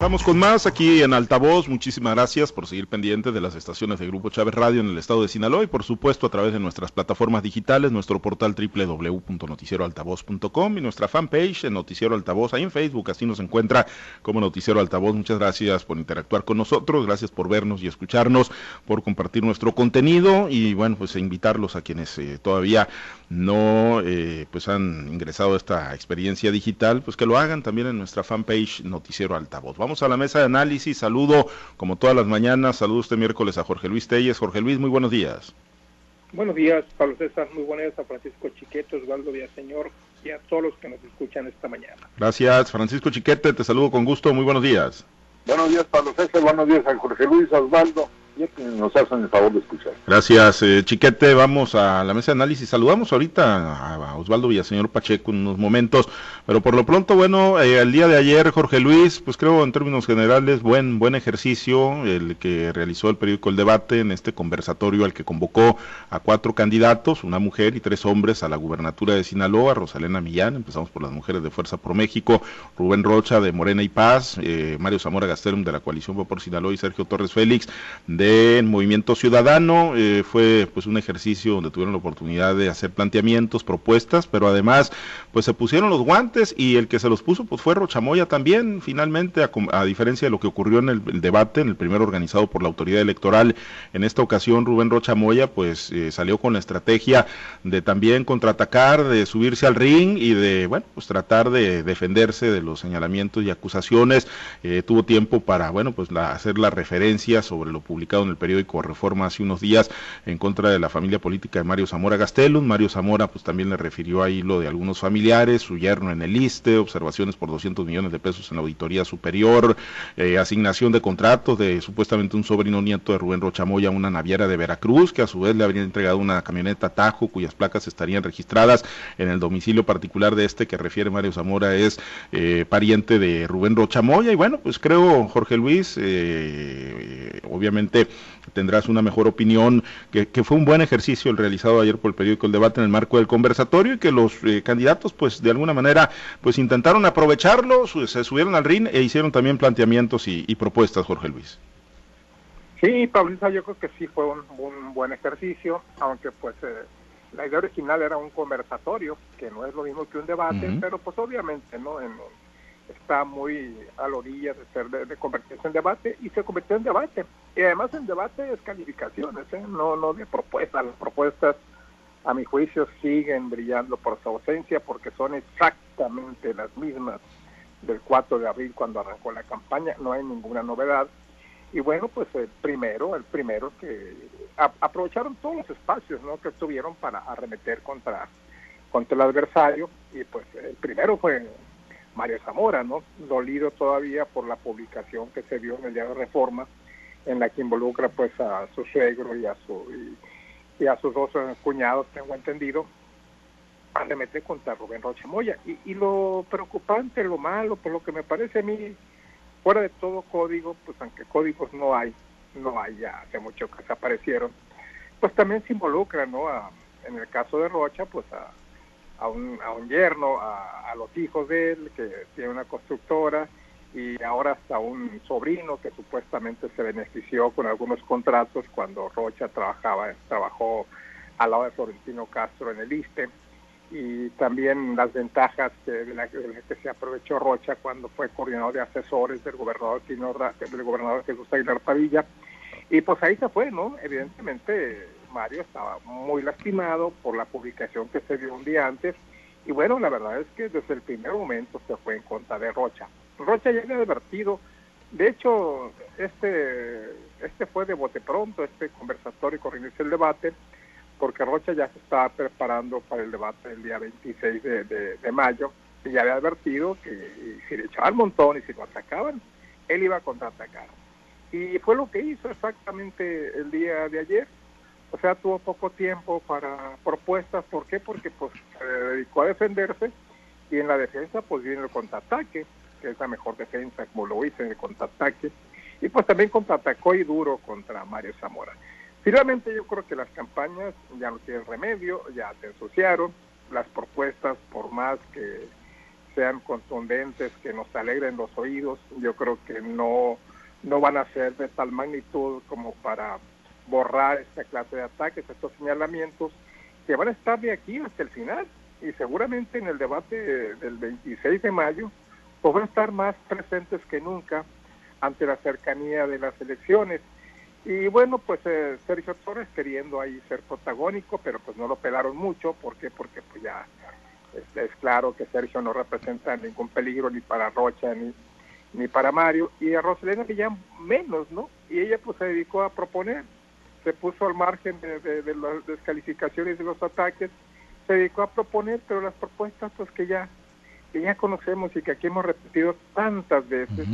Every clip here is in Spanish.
Vamos con más aquí en Altavoz. Muchísimas gracias por seguir pendiente de las estaciones de Grupo Chávez Radio en el estado de Sinaloa y por supuesto a través de nuestras plataformas digitales, nuestro portal www.noticieroaltavoz.com y nuestra fanpage en Noticiero Altavoz. Ahí en Facebook así nos encuentra como Noticiero Altavoz. Muchas gracias por interactuar con nosotros, gracias por vernos y escucharnos, por compartir nuestro contenido y bueno, pues invitarlos a quienes eh, todavía no eh, pues han ingresado a esta experiencia digital, pues que lo hagan también en nuestra fanpage Noticiero Altavoz. Vamos a la mesa de análisis. Saludo, como todas las mañanas, saludo este miércoles a Jorge Luis Telles. Jorge Luis, muy buenos días. Buenos días, Pablo César. Muy buenos días a Francisco Chiquete, Osvaldo Villaseñor y a todos los que nos escuchan esta mañana. Gracias, Francisco Chiquete. Te saludo con gusto. Muy buenos días. Buenos días, Pablo César. Buenos días a Jorge Luis, Osvaldo nos hacen el favor de escuchar. Gracias, eh, Chiquete. Vamos a la mesa de análisis. Saludamos ahorita a, Osvaldo Villaseñor Pacheco en unos momentos, pero por lo pronto, bueno, eh, el día de ayer, Jorge Luis, pues creo en términos generales, buen, buen ejercicio el que realizó el periódico El Debate en este conversatorio al que convocó a cuatro candidatos, una mujer y tres hombres a la gubernatura de Sinaloa, Rosalena Millán, empezamos por las mujeres de Fuerza por México, Rubén Rocha de Morena y Paz, eh, Mario Zamora Gastelum de la Coalición por Sinaloa y Sergio Torres Félix en Movimiento Ciudadano. Eh, fue pues un ejercicio donde tuvieron la oportunidad de hacer planteamientos, propuestas, pero además pues se pusieron los guantes y el que se los puso pues fue Rochamoya también, finalmente, a, diferencia de lo que ocurrió en el, debate, en el primero organizado por la autoridad electoral, en esta ocasión Rubén Rochamoya pues eh, salió con la estrategia de también contraatacar, de subirse al ring y de, bueno, pues tratar de defenderse de los señalamientos y acusaciones. Eh, tuvo tiempo para, bueno, pues hacer la referencia sobre lo publicado en el periódico Reforma hace unos días en contra de la familia política de Mario Zamora Gastelum. Mario Zamora pues también le refirió ahí lo de algunos familiares, su yerno en el ISTE, observaciones por 200 millones de pesos en la auditoría superior, eh, asignación de contratos de supuestamente un sobrino nieto de Rubén Rochamoya a una naviera de Veracruz, que a su vez le habría entregado una camioneta Tajo cuyas placas estarían registradas en el domicilio particular de este que refiere Mario Zamora es eh, pariente de Rubén Rochamoya y bueno pues creo Jorge Luis eh, obviamente tendrás una mejor opinión, que, fue un buen ejercicio el realizado ayer por el periódico El Debate en el marco del conversatorio y que los eh, candidatos pues de alguna manera pues intentaron aprovecharlo, se subieron al RIN e hicieron también planteamientos y, propuestas, Jorge Luis. Sí, Paulita, yo creo que sí fue un, buen ejercicio, aunque pues eh, la idea original era un conversatorio, que no es lo mismo que un debate, pero pues obviamente no en, está muy a la orilla de, ser, de, convertirse en debate y se convirtió en debate. Y además en debate es calificaciones, ¿eh? no, no de propuestas. Las propuestas, a mi juicio, siguen brillando por su ausencia porque son exactamente las mismas del 4 de abril cuando arrancó la campaña. No hay ninguna novedad. Y bueno, pues el primero, el primero que aprovecharon todos los espacios ¿no? que tuvieron para arremeter contra, contra el adversario. Y pues el primero fue Mario Zamora, ¿no? Dolido todavía por la publicación que se vio en el diario Reforma, en la que involucra pues a su suegro y a su y, a sus dos eh, cuñados, tengo entendido, arremete contra Rubén Rocha Moya. Y, y lo preocupante, lo malo, por lo que me parece a mí, fuera de todo código, pues aunque códigos no hay, no hay ya hace mucho que desaparecieron, pues también se involucra, ¿no? en el caso de Rocha, pues a, a un, a un yerno, a, los hijos de él, que tiene una constructora, y ahora hasta un sobrino que supuestamente se benefició con algunos contratos cuando Rocha trabajaba, trabajó al lado de Florentino Castro en el ISTE, y también las ventajas que, de la, que se aprovechó Rocha cuando fue coordinador de asesores del gobernador, del gobernador Jesús Aguilar Padilla. Y pues ahí se fue, ¿no? Evidentemente Mario estaba muy lastimado por la publicación que se dio un día antes y bueno, la verdad es que desde el primer momento se fue en contra de Rocha. Rocha ya había advertido, de hecho, este, este fue de bote pronto, este conversatorio con el debate, porque Rocha ya se estaba preparando para el debate del día 26 de, de, mayo y ya había advertido que si le echaban montón y si lo atacaban, él iba a contraatacar. Y fue lo que hizo exactamente el día de ayer o sea, tuvo poco tiempo para propuestas. ¿Por qué? Porque pues se dedicó a defenderse y en la defensa pues viene el contraataque, que es la mejor defensa, como lo hice en el contraataque. Y pues también contraatacó y duro contra Mario Zamora. Finalmente yo creo que las campañas ya no tienen remedio, ya se ensuciaron, las propuestas por más que, sean contundentes, que nos alegren los oídos. Yo creo que no, no van a ser de tal magnitud como para borrar esta clase de ataques, estos señalamientos, que van a estar de aquí hasta el final. Y seguramente en el debate del 26 de mayo, pues van a estar más presentes que nunca ante la cercanía de las elecciones. Y bueno, pues eh, Sergio Torres queriendo ahí ser protagónico, pero pues no lo pelaron mucho, ¿por qué? Porque pues ya es, claro que Sergio no representa ningún peligro ni para Rocha ni, ni para Mario, y a Rosalena ya menos, ¿no? Y ella pues se dedicó a proponer, se puso al margen de, de las descalificaciones de los ataques, se dedicó a proponer, pero las propuestas pues que ya, que ya conocemos y que aquí hemos repetido tantas veces,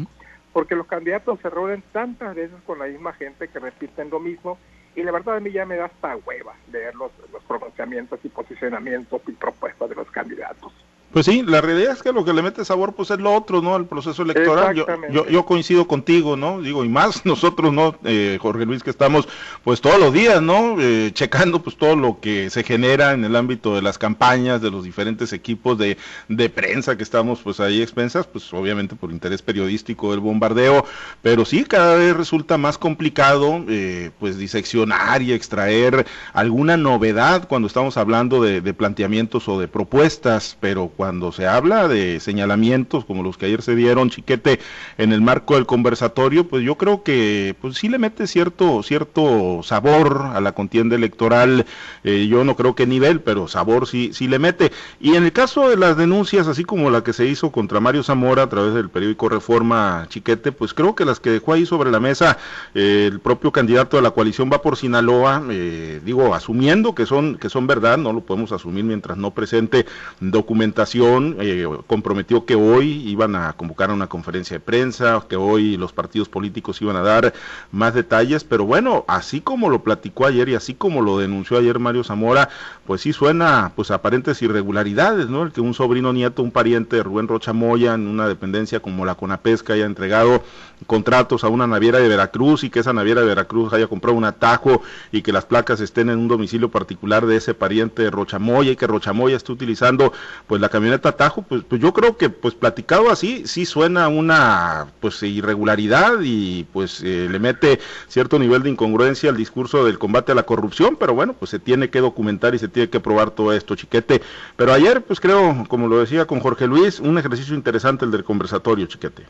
porque los candidatos se reúnen tantas veces con la misma gente que repiten lo mismo y la verdad a mí ya me da hasta hueva leer los, los pronunciamientos y posicionamientos y propuestas de los candidatos. Pues sí, la realidad es que lo que le mete sabor pues es lo otro, ¿no? El proceso electoral. Yo, yo, coincido contigo, ¿no? Digo, y más nosotros, ¿no? Eh, Jorge Luis, que estamos pues todos los días, ¿no? Eh, checando pues todo lo que se genera en el ámbito de las campañas, de los diferentes equipos de, de prensa que estamos pues ahí expensas, pues obviamente por interés periodístico del bombardeo, pero sí, cada vez resulta más complicado eh, pues diseccionar y extraer alguna novedad cuando estamos hablando de, de planteamientos o de propuestas, pero cuando cuando se habla de señalamientos como los que ayer se dieron, Chiquete, en el marco del conversatorio, pues yo creo que pues sí le mete cierto, cierto sabor a la contienda electoral, eh, yo no creo que nivel, pero sabor sí, sí le mete. Y en el caso de las denuncias, así como la que se hizo contra Mario Zamora a través del periódico Reforma Chiquete, pues creo que las que dejó ahí sobre la mesa eh, el propio candidato de la coalición va por Sinaloa, eh, digo, asumiendo que son, que son verdad, no lo podemos asumir mientras no presente documentación eh, comprometió que hoy iban a convocar a una conferencia de prensa, que hoy los partidos políticos iban a dar más detalles, pero bueno, así como lo platicó ayer y así como lo denunció ayer Mario Zamora, pues sí suena pues aparentes irregularidades, ¿no? El que un sobrino nieto, un pariente de Rubén Rocha Moya en una dependencia como la Conapesca haya entregado contratos a una naviera de Veracruz y que esa naviera de Veracruz haya comprado un atajo y que las placas estén en un domicilio particular de ese pariente de Rochamoya y que Rochamoya esté utilizando pues la camioneta atajo, pues, pues yo creo que pues platicado así sí suena una pues irregularidad y pues eh, le mete cierto nivel de incongruencia al discurso del combate a la corrupción, pero bueno, pues se tiene que documentar y se tiene que probar todo esto, chiquete. Pero ayer pues creo, como lo decía con Jorge Luis, un ejercicio interesante el del conversatorio, chiquete.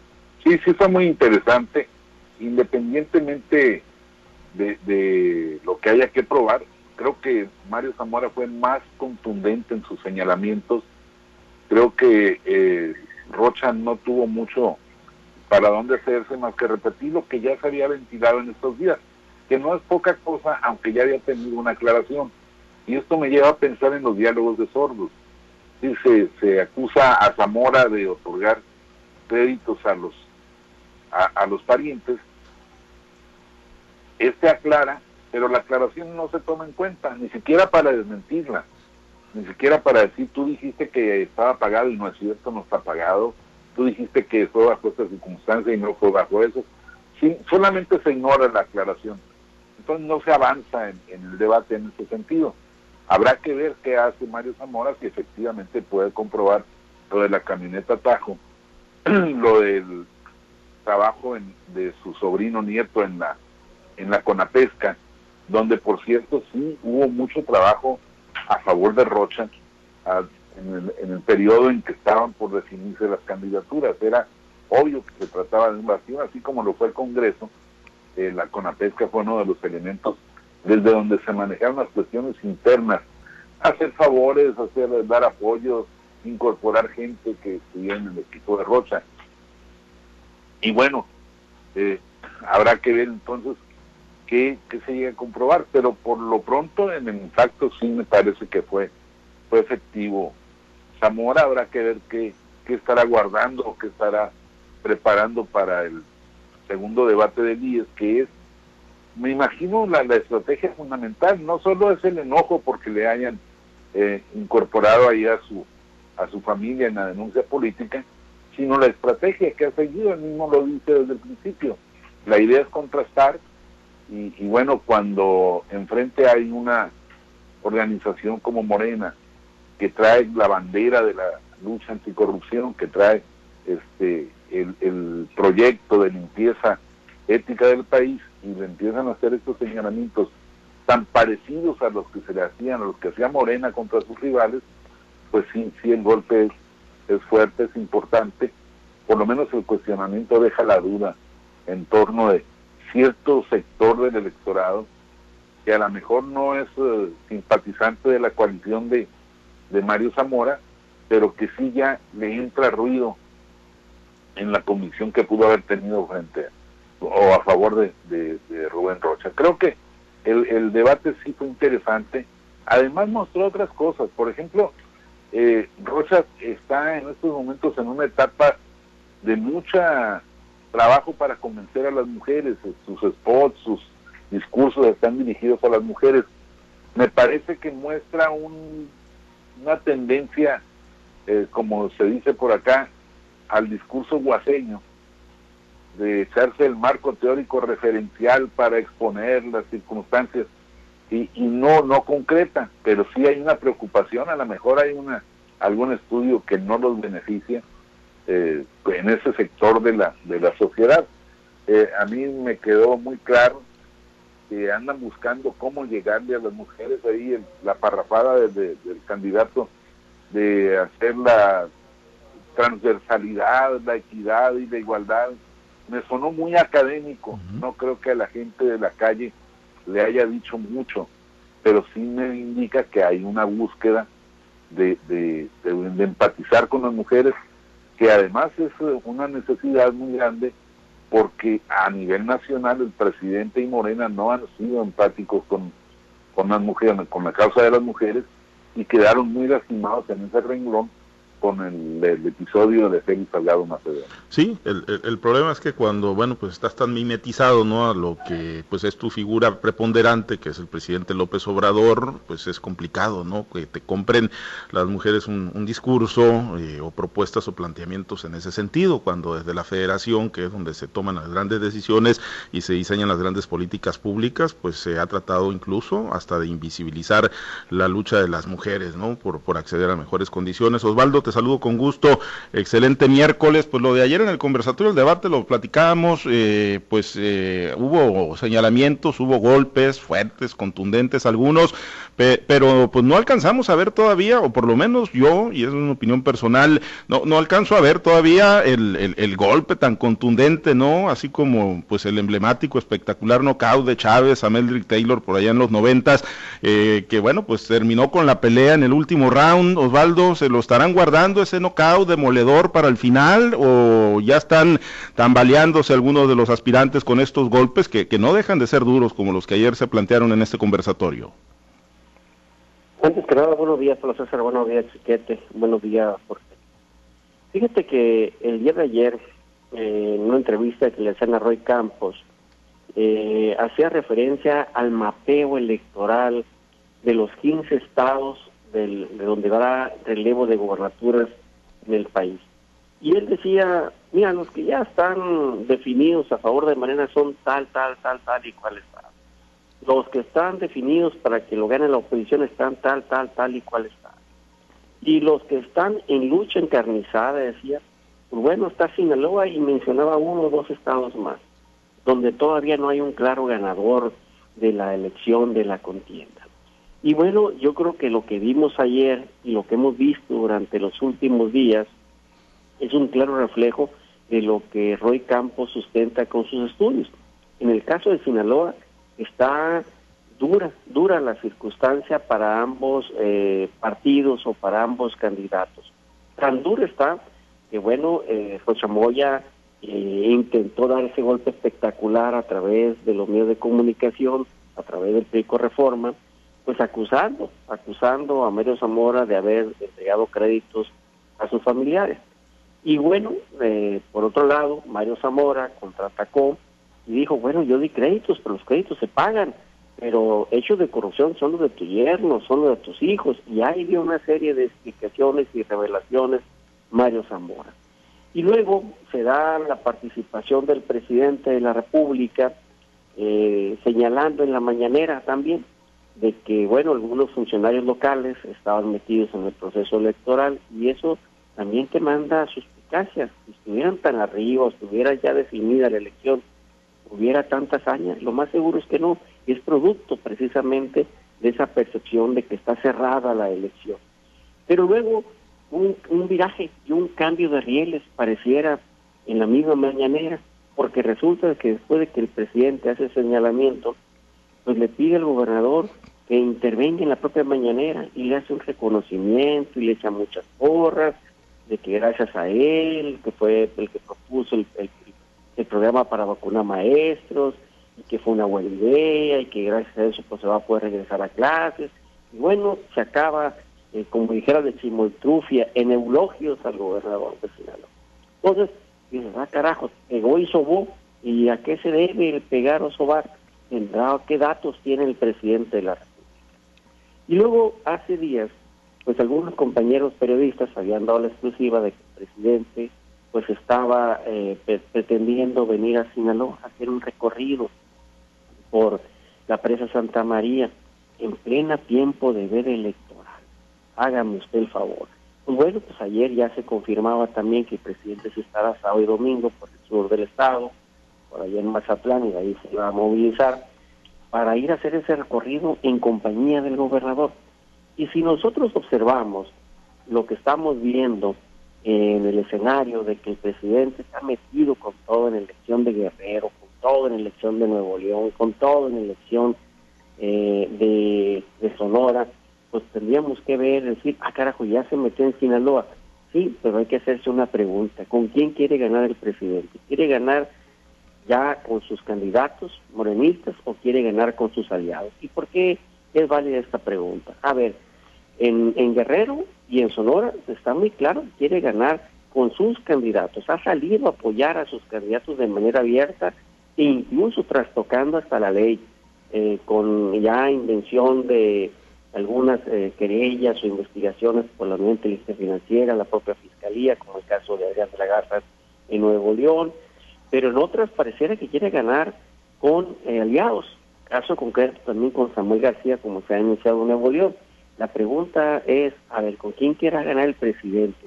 Sí, sí fue muy interesante, independientemente de, lo que haya que probar, creo que Mario Zamora fue más contundente en sus señalamientos. Creo que eh, Rocha no tuvo mucho para dónde hacerse más que repetir lo que ya se había ventilado en estos días, que no es poca cosa, aunque ya había tenido una aclaración. Y esto me lleva a pensar en los diálogos de sordos. Sí, se, se acusa a Zamora de otorgar créditos a los a, los parientes, este aclara, pero la aclaración no se toma en cuenta, ni siquiera para desmentirla, ni siquiera para decir, tú dijiste que estaba pagado y no es cierto, no está pagado, tú dijiste que fue bajo esta circunstancia y no fue bajo eso. Sí, solamente se ignora la aclaración. Entonces no se avanza en, en el debate en ese sentido. Habrá que ver qué hace Mario Zamora si efectivamente puede comprobar lo de la camioneta Tajo, lo del trabajo de su sobrino nieto en la, en la Conapesca, donde por cierto sí hubo mucho trabajo a favor de Rocha en, el, periodo en que estaban por definirse las candidaturas. Era obvio que se trataba de un vacío, así como lo fue el Congreso. Eh, la Conapesca fue uno de los elementos desde donde se manejaron las cuestiones internas, hacer favores, hacer dar apoyos, incorporar gente que estuviera en el equipo de Rocha. Y bueno, eh, habrá que ver entonces qué, se llega a comprobar, pero por lo pronto en el impacto sí me parece que fue, fue efectivo. Zamora habrá que ver qué, qué estará guardando o qué estará preparando para el segundo debate de IES, que es, me imagino, la, la, estrategia fundamental, no solo es el enojo porque le hayan eh, incorporado ahí a su, a su familia en la denuncia política, sino la estrategia que ha seguido, él mismo lo dice desde el principio. La idea es contrastar y, bueno, cuando enfrente hay una organización como Morena que trae la bandera de la lucha anticorrupción que trae este el, proyecto de limpieza ética del país y le empiezan a hacer estos señalamientos tan parecidos a los que se le hacían, a los que hacía Morena contra sus rivales, pues sí, sí el golpe es, es fuerte, es importante, por lo menos el cuestionamiento deja la duda en torno de cierto sector del electorado que a lo mejor no es eh, simpatizante de la coalición de, de Mario Zamora, pero que sí ya le entra ruido en la convicción que pudo haber tenido frente o a favor de, Rubén Rocha. Creo que el, el, debate sí fue interesante. Además mostró otras cosas. Por ejemplo, eh, Rocha está en estos momentos en una etapa de mucha trabajo para convencer a las mujeres. Sus spots, sus discursos están dirigidos a las mujeres. Me parece que muestra un, una tendencia, eh, como se dice por acá, al discurso guaseño, de echarse el marco teórico referencial para exponer las circunstancias y, no no concreta, pero sí hay una preocupación, a lo mejor hay una algún estudio que no los beneficia eh, en ese sector de la de la sociedad. Eh, a mí me quedó muy claro que andan buscando cómo llegarle a las mujeres ahí la parrafada del candidato de hacer la transversalidad, la equidad y la igualdad. Me sonó muy académico, no creo que a la gente de la calle le haya dicho mucho, pero sí me indica que hay una búsqueda de, de, de empatizar con las mujeres, que además es una necesidad muy grande porque a nivel nacional el presidente y Morena no han sido empáticos con, con las mujeres, con la causa de las mujeres y quedaron muy lastimados en ese renglón con el, episodio de Félix Salgado Macedonio. Sí, el, el, problema es que cuando, bueno, pues estás tan mimetizado, ¿no? A lo que, pues es tu figura preponderante, que es el presidente López Obrador, pues es complicado, ¿no? Que te compren las mujeres un, discurso eh, o propuestas o planteamientos en ese sentido, cuando desde la federación, que es donde se toman las grandes decisiones y se diseñan las grandes políticas públicas, pues se ha tratado incluso hasta de invisibilizar la lucha de las mujeres, ¿no? Por, por acceder a mejores condiciones. Osvaldo, te saludo con gusto. Excelente miércoles. Pues lo de ayer en el conversatorio, el debate, lo platicábamos, eh, pues eh, hubo señalamientos, hubo golpes fuertes, contundentes algunos, pero pues no alcanzamos a ver todavía, o por lo menos yo, y es una opinión personal, no, no alcanzo a ver todavía el, el, golpe tan contundente, ¿no? Así como pues el emblemático, espectacular knockout de Chávez a Meldrick Taylor por allá en los noventas, eh, que bueno, pues terminó con la pelea en el último round. Osvaldo, ¿se lo estarán guardando ese knockout demoledor para el final o ya están tambaleándose algunos de los aspirantes con estos golpes que, que no dejan de ser duros como los que ayer se plantearon en este conversatorio? Antes que nada, buenos días, Pablo César, buenos días, Chiquete, buenos días, Jorge. Fíjate que el día de ayer, eh, en una entrevista que le hacían a Roy Campos, eh, hacía referencia al mapeo electoral de los 15 estados de donde va relevo de gobernaturas en el país. Y él decía, mira, los que ya están definidos a favor de manera son tal, tal, tal, tal y cual está los que están definidos para que lo gane la oposición están tal, tal, tal y cual está. Y los que están en lucha encarnizada, decía, pues bueno, está Sinaloa y mencionaba uno o dos estados más, donde todavía no hay un claro ganador de la elección, de la contienda. Y bueno, yo creo que lo que vimos ayer y lo que hemos visto durante los últimos días es un claro reflejo de lo que Roy Campos sustenta con sus estudios. En el caso de Sinaloa, está dura, dura la circunstancia para ambos eh, partidos o para ambos candidatos. Tan dura está que, bueno, eh, Moya eh, intentó dar ese golpe espectacular a través de los medios de comunicación, a través del PRICO Reforma, pues acusando, acusando a Mario Zamora de haber entregado créditos a sus familiares. Y bueno, eh, por otro lado, Mario Zamora contraatacó y dijo, bueno, yo di créditos, pero los créditos se pagan, pero hechos de corrupción son los de tu yerno, son los de tus hijos, y ahí dio una serie de explicaciones y revelaciones Mario Zamora. Y luego se da la participación del presidente de la República, eh, señalando en la mañanera también de que, bueno, algunos funcionarios locales estaban metidos en el proceso electoral y eso también te manda suspicacias. Si estuvieran tan arriba, estuviera ya definida la elección, hubiera tanta hazaña, lo más seguro es que no, es producto precisamente de esa percepción de que está cerrada la elección. Pero luego un, un viraje y un cambio de rieles pareciera en la misma mañanera, porque resulta que después de que el presidente hace señalamiento, pues le pide al gobernador que intervenga en la propia mañanera y le hace un reconocimiento y le echa muchas porras de que gracias a él, que fue el que propuso el, el, programa para vacunar maestros, y que fue una buena idea, y que gracias a eso pues se va a poder regresar a clases. Y bueno, se acaba, eh, como dijera de chimoltrufia, en eulogios al gobernador de Sinaloa. Entonces, dices, ah, carajo, pegó y sobó, ¿y a qué se debe el pegar o sobar? ¿Qué datos tiene el presidente de la República? Y luego, hace días, pues algunos compañeros periodistas habían dado la exclusiva de que el presidente pues estaba eh, pretendiendo venir a Sinaloa a hacer un recorrido por la presa Santa María en plena tiempo de ver electoral. Hágame usted el favor. Pues bueno, pues ayer ya se confirmaba también que el presidente se estará sábado y domingo por el sur del estado, por allá en Mazatlán, y ahí se va a movilizar para ir a hacer ese recorrido en compañía del gobernador. Y si nosotros observamos lo que estamos viendo en el escenario de que el presidente está metido con todo en elección de Guerrero, con todo en elección de Nuevo León, con todo en elección eh, de, de, Sonora, pues tendríamos que ver, decir, ah carajo, ya se metió en Sinaloa. Sí, pero hay que hacerse una pregunta, ¿con quién quiere ganar el presidente? ¿Quiere ganar ya con sus candidatos morenistas o quiere ganar con sus aliados? ¿Y por qué es válida esta pregunta? A ver, en, en Guerrero y en Sonora está muy claro, quiere ganar con sus candidatos, ha salido a apoyar a sus candidatos de manera abierta e incluso trastocando hasta la ley, eh, con ya invención de algunas eh, querellas o investigaciones por la nueva inteligencia financiera, la propia fiscalía, como el caso de Adrián de la Garza en Nuevo León, pero en otras pareciera que quiere ganar con eh, aliados, caso concreto también con Samuel García, como se ha anunciado en Nuevo León. La pregunta es, a ver, ¿con quién quiera ganar el presidente?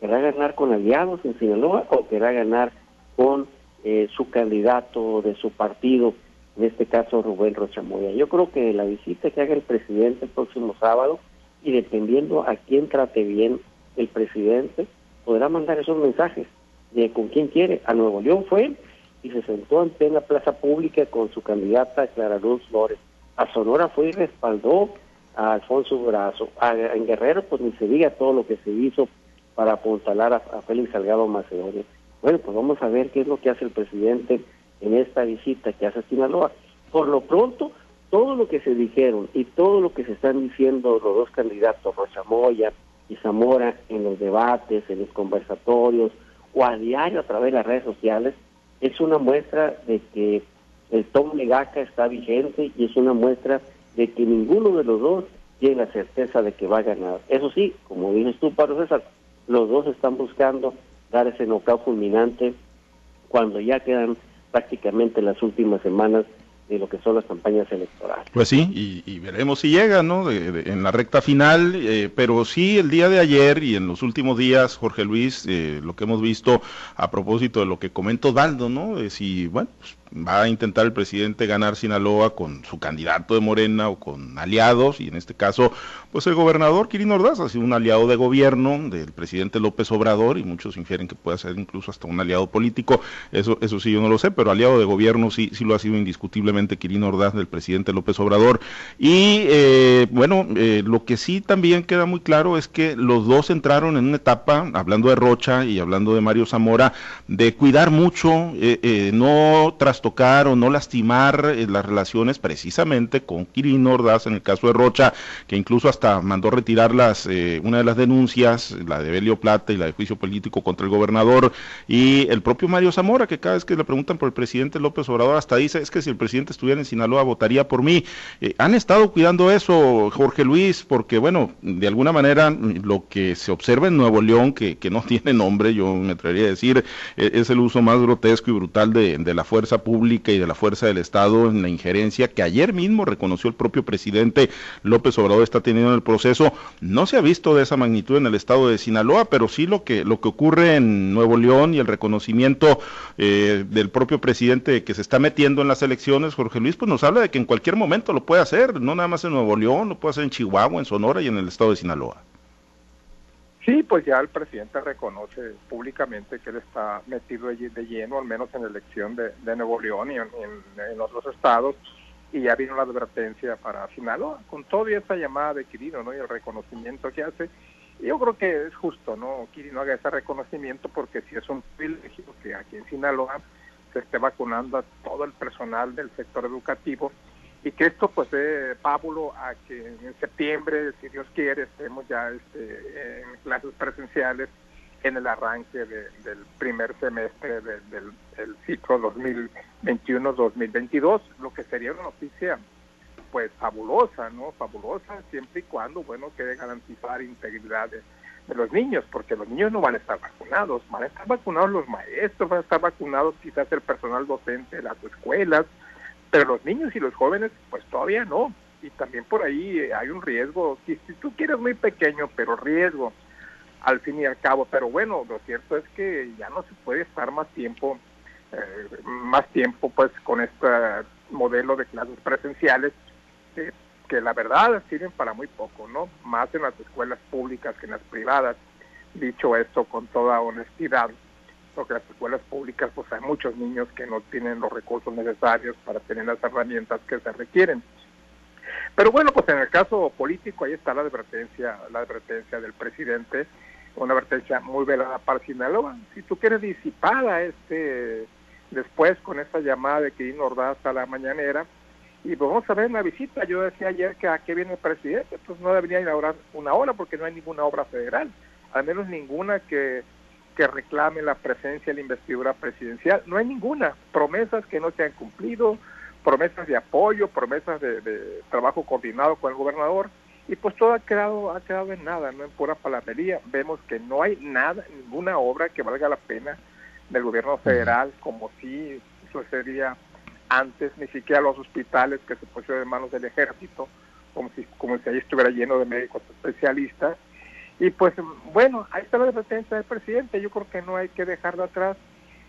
¿Querrá ganar con aliados en Sinaloa o querrá ganar con eh, su candidato de su partido, en este caso Rubén Rochamoya? Yo creo que la visita que haga el presidente el próximo sábado, y dependiendo a quién trate bien el presidente, podrá mandar esos mensajes de con quién quiere. A Nuevo León fue y se sentó en plena plaza pública con su candidata Clara Luz Flores. A Sonora fue y respaldó a Alfonso Brazo. en Guerrero, pues ni se diga todo lo que se hizo para apuntalar a, Félix Salgado Macedonia. Bueno, pues vamos a ver qué es lo que hace el presidente en esta visita que hace a Sinaloa. Por lo pronto, todo lo que se dijeron y todo lo que se están diciendo los dos candidatos, Rocha Moya y Zamora, en los debates, en los conversatorios o a diario a través de las redes sociales, es una muestra de que el Tom Legaca está vigente y es una muestra de que ninguno de los dos tiene la certeza de que va a ganar. Eso sí, como dices tú, Pablo César, los dos están buscando dar ese knockout fulminante cuando ya quedan prácticamente las últimas semanas de lo que son las campañas electorales. Pues sí, y, veremos si llega, ¿no? en la recta final, eh, pero sí el día de ayer y en los últimos días, Jorge Luis, eh, lo que hemos visto a propósito de lo que comentó Daldo, ¿no? Eh, bueno, pues, va a intentar el presidente ganar Sinaloa con su candidato de Morena o con aliados, y en este caso, pues el gobernador Quirino Ordaz ha sido un aliado de gobierno del presidente López Obrador, y muchos infieren que puede ser incluso hasta un aliado político, eso, eso sí yo no lo sé, pero aliado de gobierno sí, sí lo ha sido indiscutiblemente Quirino Ordaz del presidente López Obrador. Y eh, bueno, eh, lo que sí también queda muy claro es que los dos entraron en una etapa, hablando de Rocha y hablando de Mario Zamora, de cuidar mucho, eh, no tras tocar o no lastimar eh, las relaciones precisamente con Quirino Ordaz, en el caso de Rocha, que incluso hasta mandó retirar las, eh, una de las denuncias, la de Belio Plata y la de juicio político contra el gobernador, y el propio Mario Zamora, que cada vez que le preguntan por el presidente López Obrador, hasta dice, es que si el presidente estuviera en Sinaloa votaría por mí. Eh, han estado cuidando eso, Jorge Luis, porque bueno, de alguna manera lo que se observa en Nuevo León, que, que no tiene nombre, yo me atrevería a decir, es el uso más grotesco y brutal de, de la fuerza pública pública y de la fuerza del Estado en la injerencia que ayer mismo reconoció el propio presidente López Obrador está teniendo en el proceso, no se ha visto de esa magnitud en el estado de Sinaloa, pero sí lo que, lo que ocurre en Nuevo León y el reconocimiento eh, del propio presidente que se está metiendo en las elecciones, Jorge Luis, pues nos habla de que en cualquier momento lo puede hacer, no nada más en Nuevo León, lo puede hacer en Chihuahua, en Sonora y en el estado de Sinaloa. Sí, pues ya el presidente reconoce públicamente que él está metido de lleno, al menos en la elección de, Nuevo León y en, otros estados, y ya vino la advertencia para Sinaloa, con toda esa llamada de Quirino ¿no? y el reconocimiento que hace. Yo creo que es justo, ¿no? Quirino haga ese reconocimiento porque si es un privilegio que aquí en Sinaloa se esté vacunando a todo el personal del sector educativo y que esto pues dé pábulo a que en septiembre, si Dios quiere, estemos ya este, en clases presenciales en el arranque del primer semestre del, ciclo 2021-2022, lo que sería una noticia pues fabulosa, ¿no? Fabulosa siempre y cuando, bueno, quede garantizar integridad de, de los niños, porque los niños no van a estar vacunados, van a estar vacunados los maestros, van a estar vacunados quizás el personal docente de las escuelas, pero los niños y los jóvenes pues todavía no. Y también por ahí eh, hay un riesgo, si, si tú quieres muy pequeño, pero riesgo al fin y al cabo. Pero bueno, lo cierto es que ya no se puede estar más tiempo, eh, más tiempo pues con este modelo de clases presenciales que la verdad sirven para muy poco, ¿no? Más en las escuelas públicas que en las privadas. Dicho esto con toda honestidad, porque las escuelas públicas pues hay muchos niños que no tienen los recursos necesarios para tener las herramientas que se requieren. Pero bueno, pues en el caso político ahí está la advertencia, la advertencia del presidente, una advertencia muy velada para Sinaloa. Si tú quieres disipada este después con esta llamada de que Ordaz a la mañanera, y pues vamos a ver la visita. Yo decía ayer que a qué viene el presidente, pues no debería inaugurar una hora porque no hay ninguna obra federal, al menos ninguna que que reclame la presencia de la investidura presidencial. No hay ninguna. Promesas que no se han cumplido, promesas de apoyo, promesas de, trabajo coordinado con el gobernador. Y pues todo ha quedado, ha quedado en nada, no en pura palabrería. Vemos que no hay nada, ninguna obra que valga la pena del gobierno federal, como si sucedía antes, ni siquiera los hospitales que se pusieron en manos del ejército, como si, como si ahí estuviera lleno de médicos especialistas y pues bueno, ahí está la advertencia del presidente, yo creo que no hay que dejarlo atrás.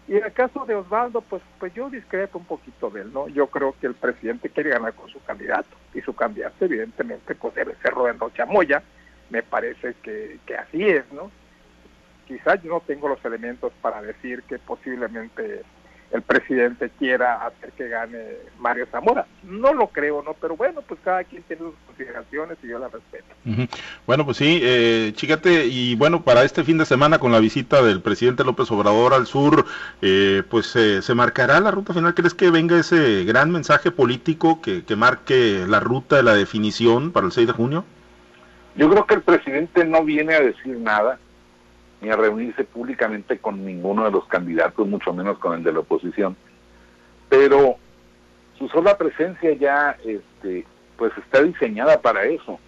Y en el caso de Osvaldo, pues, pues yo discrepo un poquito de él, ¿no? Yo creo que el presidente quiere ganar con su candidato y su candidato evidentemente pues debe ser Rubén Chamoya, me parece que, que así es, ¿no? Quizás yo no tengo los elementos para decir que posiblemente el presidente quiera hacer que gane Mario Zamora. No lo creo, ¿no? Pero bueno, pues cada quien tiene sus consideraciones y yo las respeto. Bueno, pues sí, eh, chícate, y bueno, para este fin de semana con la visita del presidente López Obrador al sur, eh, pues eh, se marcará la ruta final. ¿Crees que venga ese gran mensaje político que, que marque la ruta de la definición para el 6 de junio? Yo creo que el presidente no viene a decir nada ni a reunirse públicamente con ninguno de los candidatos, mucho menos con el de la oposición. Pero su sola presencia ya este, pues está diseñada para eso,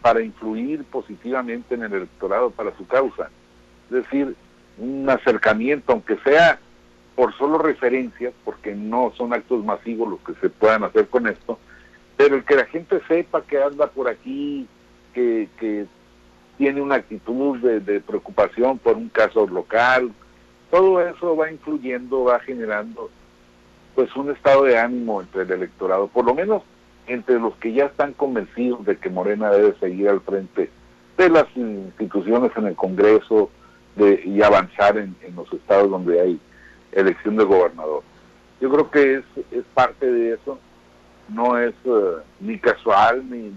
para influir positivamente en el electorado para su causa. Es decir, un acercamiento, aunque sea por solo referencias, porque no son actos masivos los que se puedan hacer con esto, pero el que la gente sepa que anda por aquí, que, que tiene una actitud de, preocupación por un caso local, todo eso va influyendo, va generando pues un estado de ánimo entre el electorado, por lo menos entre los que ya están convencidos de que Morena debe seguir al frente de las instituciones en el Congreso de, y avanzar en, los estados donde hay elección de gobernador. Yo creo que es, es parte de eso, no es eh, ni casual ni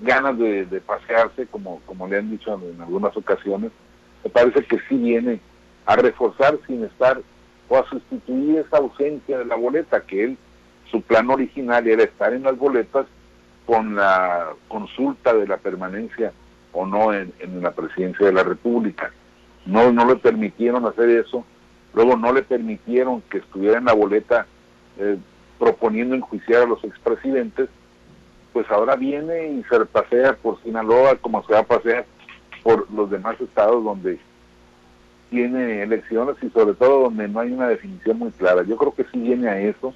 ganas de, pasearse, como, como le han dicho en, algunas ocasiones, me parece que sí viene a reforzar sin estar o a sustituir esa ausencia de la boleta, que él, su plan original era estar en las boletas con la consulta de la permanencia o no en, la presidencia de la República. No, no le permitieron hacer eso, luego no le permitieron que estuviera en la boleta eh, proponiendo enjuiciar a los expresidentes, pues ahora viene y se pasea por Sinaloa como se va a pasear por los demás estados donde tiene elecciones y sobre todo donde no hay una definición muy clara. Yo creo que sí viene a eso,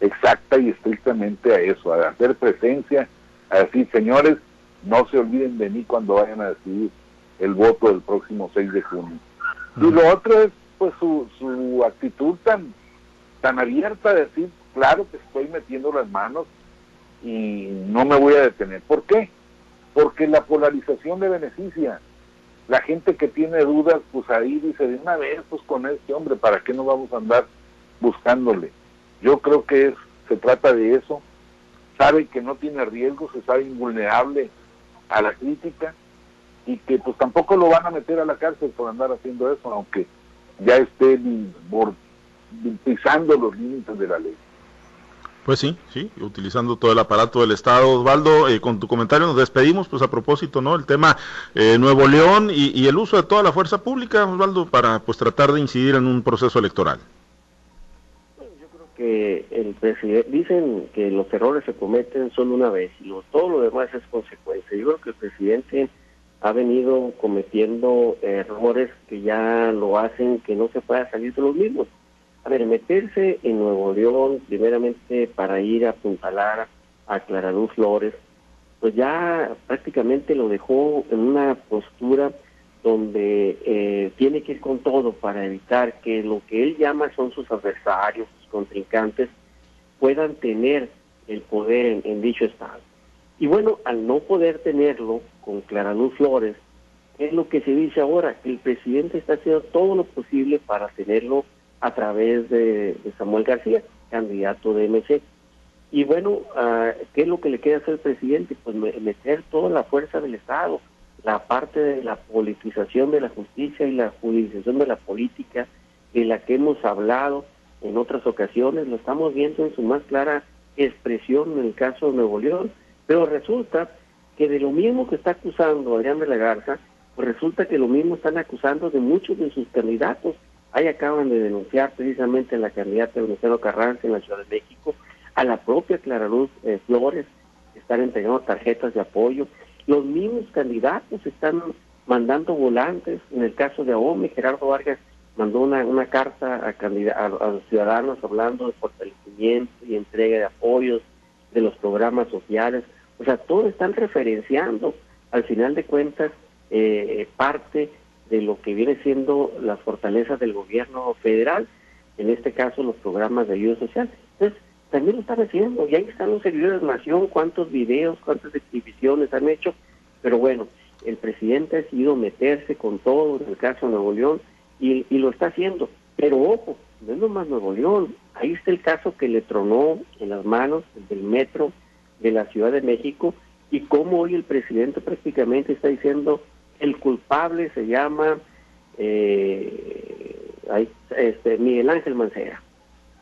exacta y estrictamente a eso, a hacer presencia, a decir, señores, no se olviden de mí cuando vayan a decidir el voto del próximo 6 de junio. Y lo otro es pues su, su actitud tan, tan abierta de decir, claro que estoy metiendo las manos y no me voy a detener. ¿Por qué? Porque la polarización le beneficia. La gente que tiene dudas, pues ahí dice, de una vez, pues con este hombre, ¿para qué no vamos a andar buscándole? Yo creo que es, se trata de eso. Sabe que no tiene riesgo, se sabe invulnerable a la crítica y que pues tampoco lo van a meter a la cárcel por andar haciendo eso, aunque ya esté pisando los límites de la ley. Pues sí, sí, utilizando todo el aparato del Estado. Osvaldo, eh, con tu comentario nos despedimos, pues a propósito, ¿no? El tema eh, Nuevo León y, y, el uso de toda la fuerza pública, Osvaldo, para pues tratar de incidir en un proceso electoral. Yo creo que el presidente, dicen que los errores se cometen solo una vez y todo lo demás es consecuencia. Yo creo que el presidente ha venido cometiendo errores que ya lo hacen que no se pueda salir de los mismos. A ver, meterse en Nuevo León, primeramente para ir a apuntalar a Claraluz Flores, pues ya prácticamente lo dejó en una postura donde eh, tiene que ir con todo para evitar que lo que él llama son sus adversarios, sus contrincantes, puedan tener el poder en, dicho estado. Y bueno, al no poder tenerlo con Claraluz Flores, es lo que se dice ahora, que el presidente está haciendo todo lo posible para tenerlo a través de, Samuel García, candidato de MC. Y bueno, uh, ¿qué es lo que le queda hacer al presidente? Pues meter toda la fuerza del Estado, la parte de la politización de la justicia y la judicialización de la política, de la que hemos hablado en otras ocasiones, lo estamos viendo en su más clara expresión en el caso de Nuevo León, pero resulta que de lo mismo que está acusando Adrián de la Garza, pues resulta que lo mismo están acusando de muchos de sus candidatos. Ahí acaban de denunciar precisamente a la candidata Venustiano Carranza en la Ciudad de México, a la propia Clara Luz eh, Flores, están entregando tarjetas de apoyo. Los mismos candidatos están mandando volantes. En el caso de AOME, Gerardo Vargas mandó una, carta a, a, a los ciudadanos hablando de fortalecimiento y entrega de apoyos, de los programas sociales. O sea, todos están referenciando, al final de cuentas, eh, parte de lo que viene siendo las fortalezas del gobierno federal, en este caso los programas de ayuda social. Entonces, también lo están haciendo, y ahí están los servidores de Nación, cuántos videos, cuántas exhibiciones han hecho, pero bueno, el presidente ha decidido meterse con todo en el caso de Nuevo León y, y lo está haciendo. Pero ojo, no es nomás Nuevo León, ahí está el caso que le tronó en las manos del metro de la Ciudad de México y cómo hoy el presidente prácticamente está diciendo el culpable se llama eh, este, Miguel Ángel Mancera.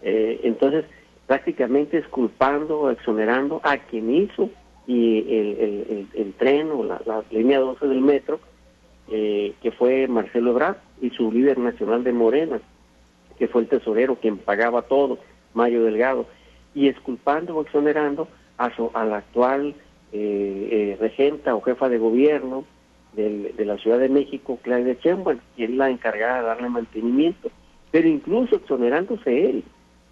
Eh, entonces, prácticamente es culpando, exonerando a quien hizo y el, el, tren o la, línea 12 del metro, eh, que fue Marcelo Ebrard y su líder nacional de Morena, que fue el tesorero quien pagaba todo, Mario Delgado, y exculpando o exonerando a, su, a la actual eh, eh, regenta o jefa de gobierno del, de la Ciudad de México, Claudia Sheinbaum, que es la encargada de darle mantenimiento, pero incluso exonerándose él.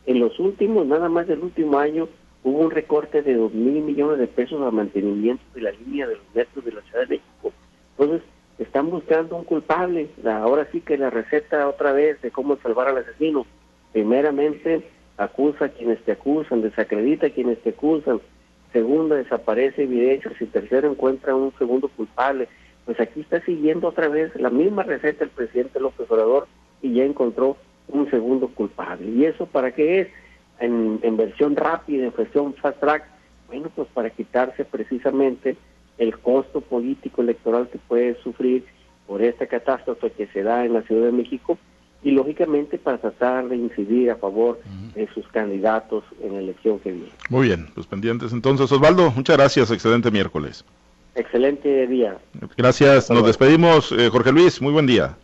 En los últimos, nada más del último año, hubo un recorte de dos mil millones de pesos a mantenimiento de la línea de los metros de la Ciudad de México. Entonces, están buscando un culpable. Ahora sí que la receta otra vez de cómo salvar al asesino. Primeramente, acusa a quienes te acusan, desacredita a quienes te acusan. Segunda, desaparece evidencias. Y tercero, encuentra un segundo culpable. Pues aquí está siguiendo otra vez la misma receta el presidente López Obrador y ya encontró un segundo culpable. ¿Y eso para qué es? En, en versión rápida, en versión fast track. Bueno, pues para quitarse precisamente el costo político electoral que puede sufrir por esta catástrofe que se da en la Ciudad de México y lógicamente para tratar de incidir a favor de sus candidatos en la elección que viene. Muy bien, los pendientes entonces. Osvaldo, muchas gracias, excelente miércoles. Excelente día. Gracias, nos despedimos. Eh, Jorge Luis, muy buen día.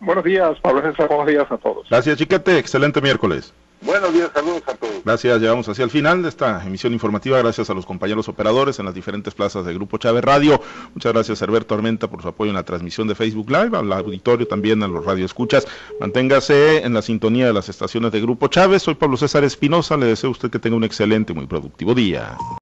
Buenos días, Pablo César, buenos días a todos. Gracias, Chiquete, excelente miércoles. Buenos días, saludos a todos. Gracias, llegamos hacia el final de esta emisión informativa. Gracias a los compañeros operadores en las diferentes plazas de Grupo Chávez Radio. Muchas gracias, Herberto Armenta, por su apoyo en la transmisión de Facebook Live, al auditorio también, a los radioescuchas. Manténgase en la sintonía de las estaciones de Grupo Chávez. Soy Pablo César Espinosa. Le deseo a usted que tenga un excelente, muy productivo día.